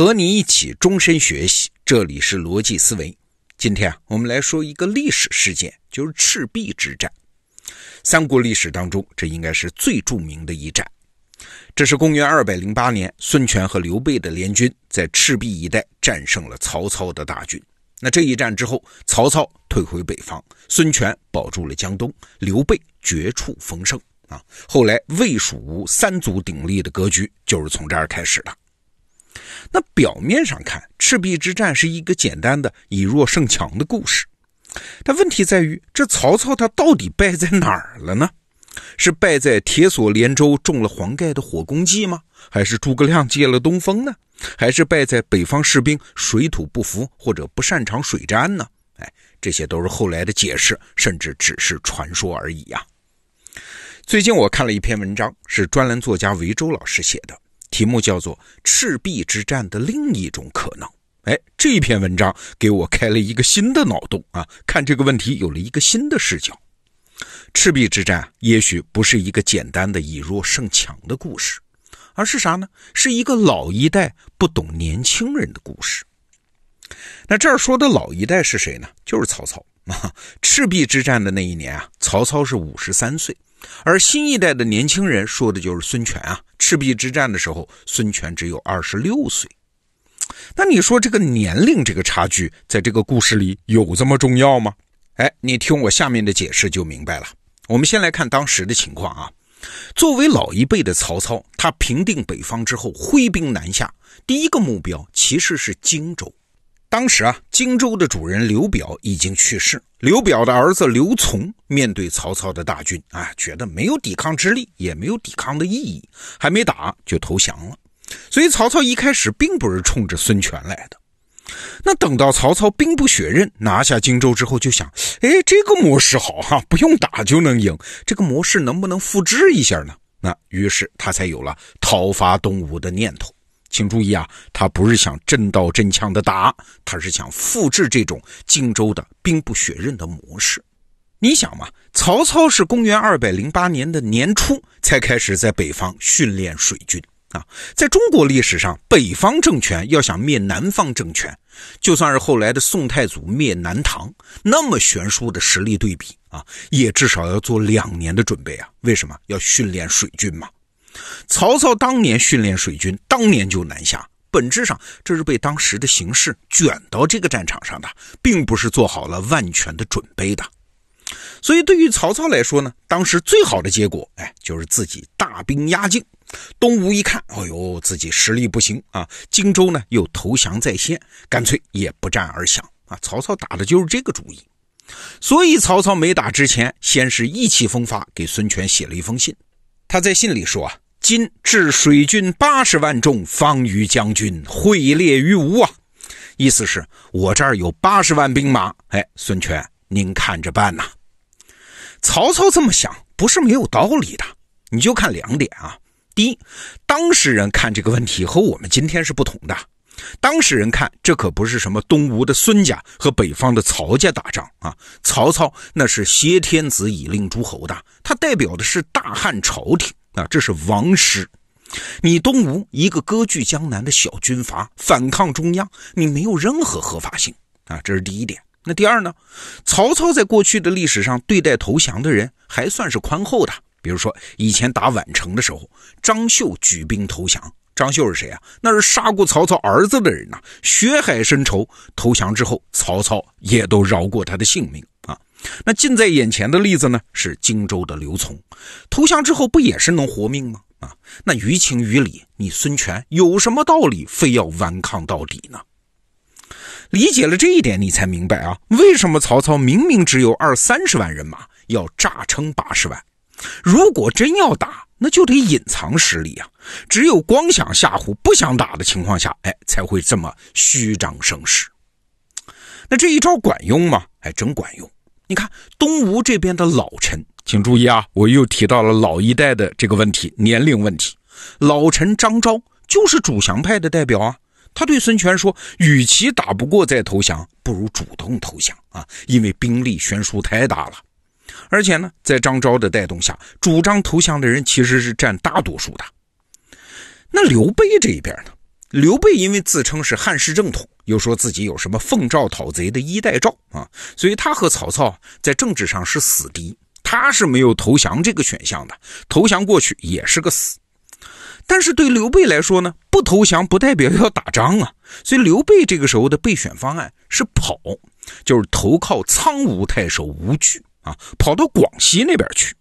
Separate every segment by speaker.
Speaker 1: 和你一起终身学习，这里是逻辑思维。今天啊，我们来说一个历史事件，就是赤壁之战。三国历史当中，这应该是最著名的一战。这是公元二百零八年，孙权和刘备的联军在赤壁一带战胜了曹操的大军。那这一战之后，曹操退回北方，孙权保住了江东，刘备绝处逢生啊。后来魏、蜀、吴三足鼎立的格局就是从这儿开始的。那表面上看，赤壁之战是一个简单的以弱胜强的故事，但问题在于，这曹操他到底败在哪儿了呢？是败在铁索连舟中了黄盖的火攻计吗？还是诸葛亮借了东风呢？还是败在北方士兵水土不服或者不擅长水战呢？哎，这些都是后来的解释，甚至只是传说而已呀。最近我看了一篇文章，是专栏作家维州老师写的。题目叫做《赤壁之战的另一种可能》。哎，这篇文章给我开了一个新的脑洞啊，看这个问题有了一个新的视角。赤壁之战也许不是一个简单的以弱胜强的故事，而是啥呢？是一个老一代不懂年轻人的故事。那这儿说的老一代是谁呢？就是曹操啊。赤壁之战的那一年啊，曹操是五十三岁。而新一代的年轻人说的就是孙权啊！赤壁之战的时候，孙权只有二十六岁。那你说这个年龄这个差距，在这个故事里有这么重要吗？哎，你听我下面的解释就明白了。我们先来看当时的情况啊。作为老一辈的曹操，他平定北方之后，挥兵南下，第一个目标其实是荆州。当时啊，荆州的主人刘表已经去世。刘表的儿子刘琮面对曹操的大军啊，觉得没有抵抗之力，也没有抵抗的意义，还没打就投降了。所以曹操一开始并不是冲着孙权来的。那等到曹操兵不血刃拿下荆州之后，就想：哎，这个模式好哈，不用打就能赢。这个模式能不能复制一下呢？那于是他才有了讨伐东吴的念头。请注意啊，他不是想真刀真枪的打，他是想复制这种荆州的兵不血刃的模式。你想嘛，曹操是公元二百零八年的年初才开始在北方训练水军啊。在中国历史上，北方政权要想灭南方政权，就算是后来的宋太祖灭南唐，那么悬殊的实力对比啊，也至少要做两年的准备啊。为什么要训练水军嘛？曹操当年训练水军，当年就南下，本质上这是被当时的形势卷到这个战场上的，并不是做好了万全的准备的。所以对于曹操来说呢，当时最好的结果，哎，就是自己大兵压境。东吴一看，哎呦，自己实力不行啊，荆州呢又投降在先，干脆也不战而降啊。曹操打的就是这个主意。所以曹操没打之前，先是意气风发，给孙权写了一封信。他在信里说。今置水军八十万众，方于将军会列于吴啊！意思是我这儿有八十万兵马，哎，孙权您看着办呐。曹操这么想不是没有道理的，你就看两点啊。第一，当事人看这个问题和我们今天是不同的。当事人看这可不是什么东吴的孙家和北方的曹家打仗啊，曹操那是挟天子以令诸侯的，他代表的是大汉朝廷。啊，这是王师，你东吴一个割据江南的小军阀反抗中央，你没有任何合法性啊，这是第一点。那第二呢？曹操在过去的历史上对待投降的人还算是宽厚的，比如说以前打宛城的时候，张绣举兵投降。张绣是谁啊？那是杀过曹操儿子的人呐，血海深仇。投降之后，曹操也都饶过他的性命啊。那近在眼前的例子呢，是荆州的刘琮，投降之后不也是能活命吗？啊，那于情于理，你孙权有什么道理非要顽抗到底呢？理解了这一点，你才明白啊，为什么曹操明明只有二三十万人马，要诈称八十万？如果真要打，那就得隐藏实力啊，只有光想吓唬不想打的情况下，哎，才会这么虚张声势。那这一招管用吗？还真管用。你看东吴这边的老臣，请注意啊，我又提到了老一代的这个问题，年龄问题。老臣张昭就是主降派的代表啊，他对孙权说：“与其打不过再投降，不如主动投降啊，因为兵力悬殊太大了。而且呢，在张昭的带动下，主张投降的人其实是占大多数的。那刘备这一边呢？刘备因为自称是汉室正统，又说自己有什么奉诏讨贼的衣带诏啊，所以他和曹操在政治上是死敌，他是没有投降这个选项的，投降过去也是个死。但是对刘备来说呢，不投降不代表要打仗啊，所以刘备这个时候的备选方案是跑，就是投靠苍梧太守吴惧啊，跑到广西那边去。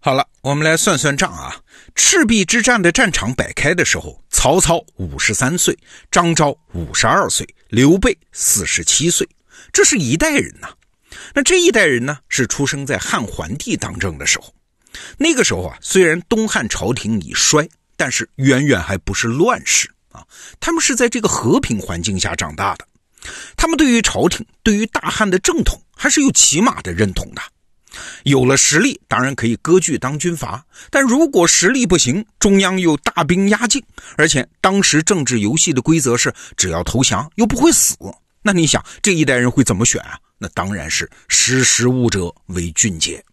Speaker 1: 好了，我们来算算账啊。赤壁之战的战场摆开的时候，曹操五十三岁，张昭五十二岁，刘备四十七岁，这是一代人呐。那这一代人呢，是出生在汉桓帝当政的时候。那个时候啊，虽然东汉朝廷已衰，但是远远还不是乱世啊。他们是在这个和平环境下长大的，他们对于朝廷、对于大汉的正统，还是有起码的认同的。有了实力，当然可以割据当军阀，但如果实力不行，中央又大兵压境，而且当时政治游戏的规则是只要投降又不会死，那你想这一代人会怎么选啊？那当然是识时务者为俊杰。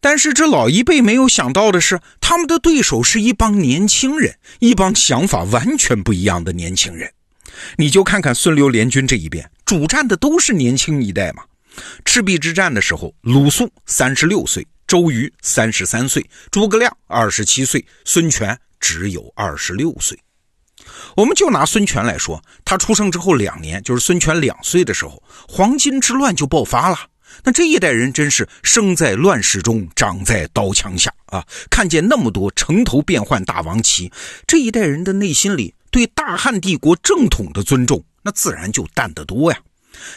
Speaker 1: 但是这老一辈没有想到的是，他们的对手是一帮年轻人，一帮想法完全不一样的年轻人。你就看看孙刘联军这一边，主战的都是年轻一代嘛。赤壁之战的时候，鲁肃三十六岁，周瑜三十三岁，诸葛亮二十七岁，孙权只有二十六岁。我们就拿孙权来说，他出生之后两年，就是孙权两岁的时候，黄巾之乱就爆发了。那这一代人真是生在乱世中，长在刀枪下啊！看见那么多城头变幻大王旗，这一代人的内心里对大汉帝国正统的尊重，那自然就淡得多呀。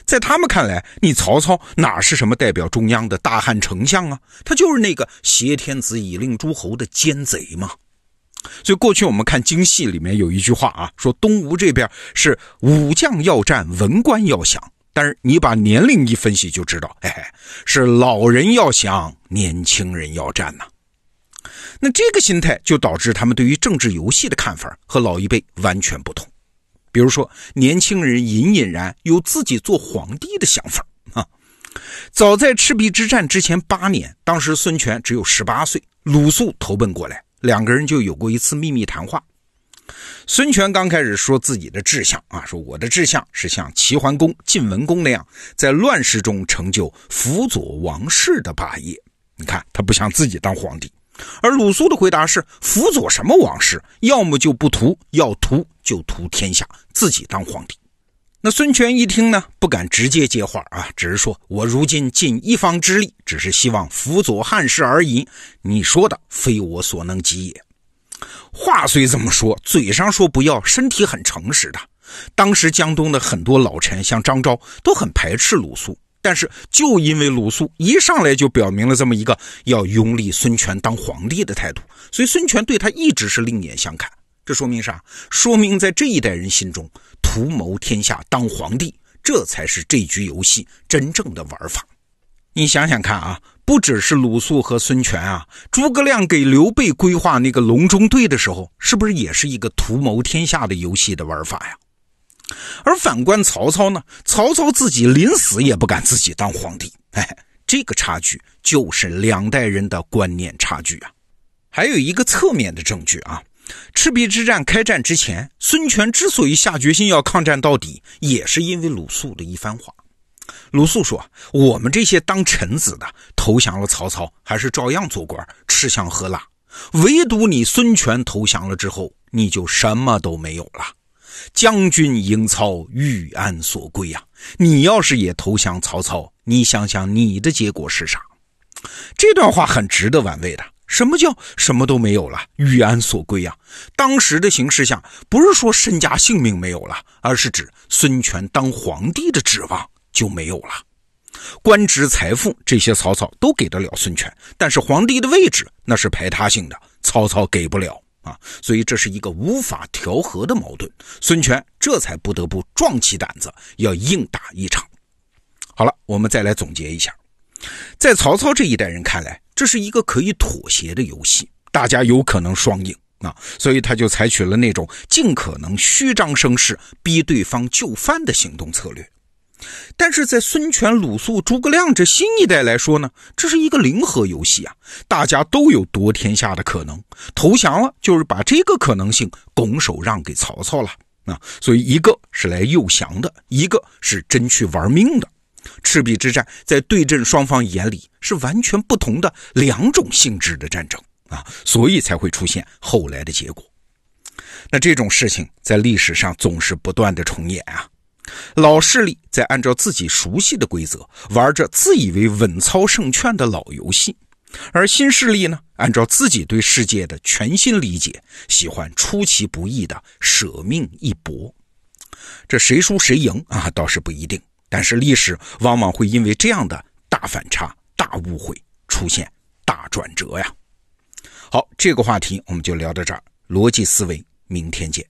Speaker 1: 在他们看来，你曹操哪是什么代表中央的大汉丞相啊？他就是那个挟天子以令诸侯的奸贼嘛。所以过去我们看京戏里面有一句话啊，说东吴这边是武将要战，文官要降。但是你把年龄一分析就知道，哎，是老人要降，年轻人要战呐。那这个心态就导致他们对于政治游戏的看法和老一辈完全不同。比如说，年轻人隐隐然有自己做皇帝的想法啊。早在赤壁之战之前八年，当时孙权只有十八岁，鲁肃投奔过来，两个人就有过一次秘密谈话。孙权刚开始说自己的志向啊，说我的志向是像齐桓公、晋文公那样，在乱世中成就辅佐王室的霸业。你看，他不想自己当皇帝。而鲁肃的回答是：辅佐什么王室？要么就不图，要图就图天下，自己当皇帝。那孙权一听呢，不敢直接接话啊，只是说：“我如今尽一方之力，只是希望辅佐汉室而已。你说的非我所能及也。”话虽这么说，嘴上说不要，身体很诚实的。当时江东的很多老臣，像张昭，都很排斥鲁肃。但是，就因为鲁肃一上来就表明了这么一个要拥立孙权当皇帝的态度，所以孙权对他一直是另眼相看。这说明啥？说明在这一代人心中，图谋天下当皇帝，这才是这局游戏真正的玩法。你想想看啊，不只是鲁肃和孙权啊，诸葛亮给刘备规划那个隆中对的时候，是不是也是一个图谋天下的游戏的玩法呀？而反观曹操呢？曹操自己临死也不敢自己当皇帝。哎，这个差距就是两代人的观念差距啊。还有一个侧面的证据啊，赤壁之战开战之前，孙权之所以下决心要抗战到底，也是因为鲁肃的一番话。鲁肃说：“我们这些当臣子的投降了曹操，还是照样做官，吃香喝辣；唯独你孙权投降了之后，你就什么都没有了。”将军迎曹，欲安所归呀！你要是也投降曹操，你想想你的结果是啥？这段话很值得玩味的。什么叫什么都没有了，欲安所归呀？当时的形势下，不是说身家性命没有了，而是指孙权当皇帝的指望就没有了。官职、财富这些，曹操都给得了孙权，但是皇帝的位置那是排他性的，曹操给不了。啊，所以这是一个无法调和的矛盾，孙权这才不得不壮起胆子要硬打一场。好了，我们再来总结一下，在曹操这一代人看来，这是一个可以妥协的游戏，大家有可能双赢啊，所以他就采取了那种尽可能虚张声势，逼对方就范的行动策略。但是在孙权、鲁肃、诸葛亮这新一代来说呢，这是一个零和游戏啊，大家都有夺天下的可能，投降了就是把这个可能性拱手让给曹操了。啊，所以一个是来诱降的，一个是真去玩命的。赤壁之战在对阵双方眼里是完全不同的两种性质的战争啊，所以才会出现后来的结果。那这种事情在历史上总是不断的重演啊。老势力在按照自己熟悉的规则玩着自以为稳操胜券的老游戏，而新势力呢，按照自己对世界的全新理解，喜欢出其不意的舍命一搏。这谁输谁赢啊，倒是不一定。但是历史往往会因为这样的大反差、大误会出现大转折呀。好，这个话题我们就聊到这儿。逻辑思维，明天见。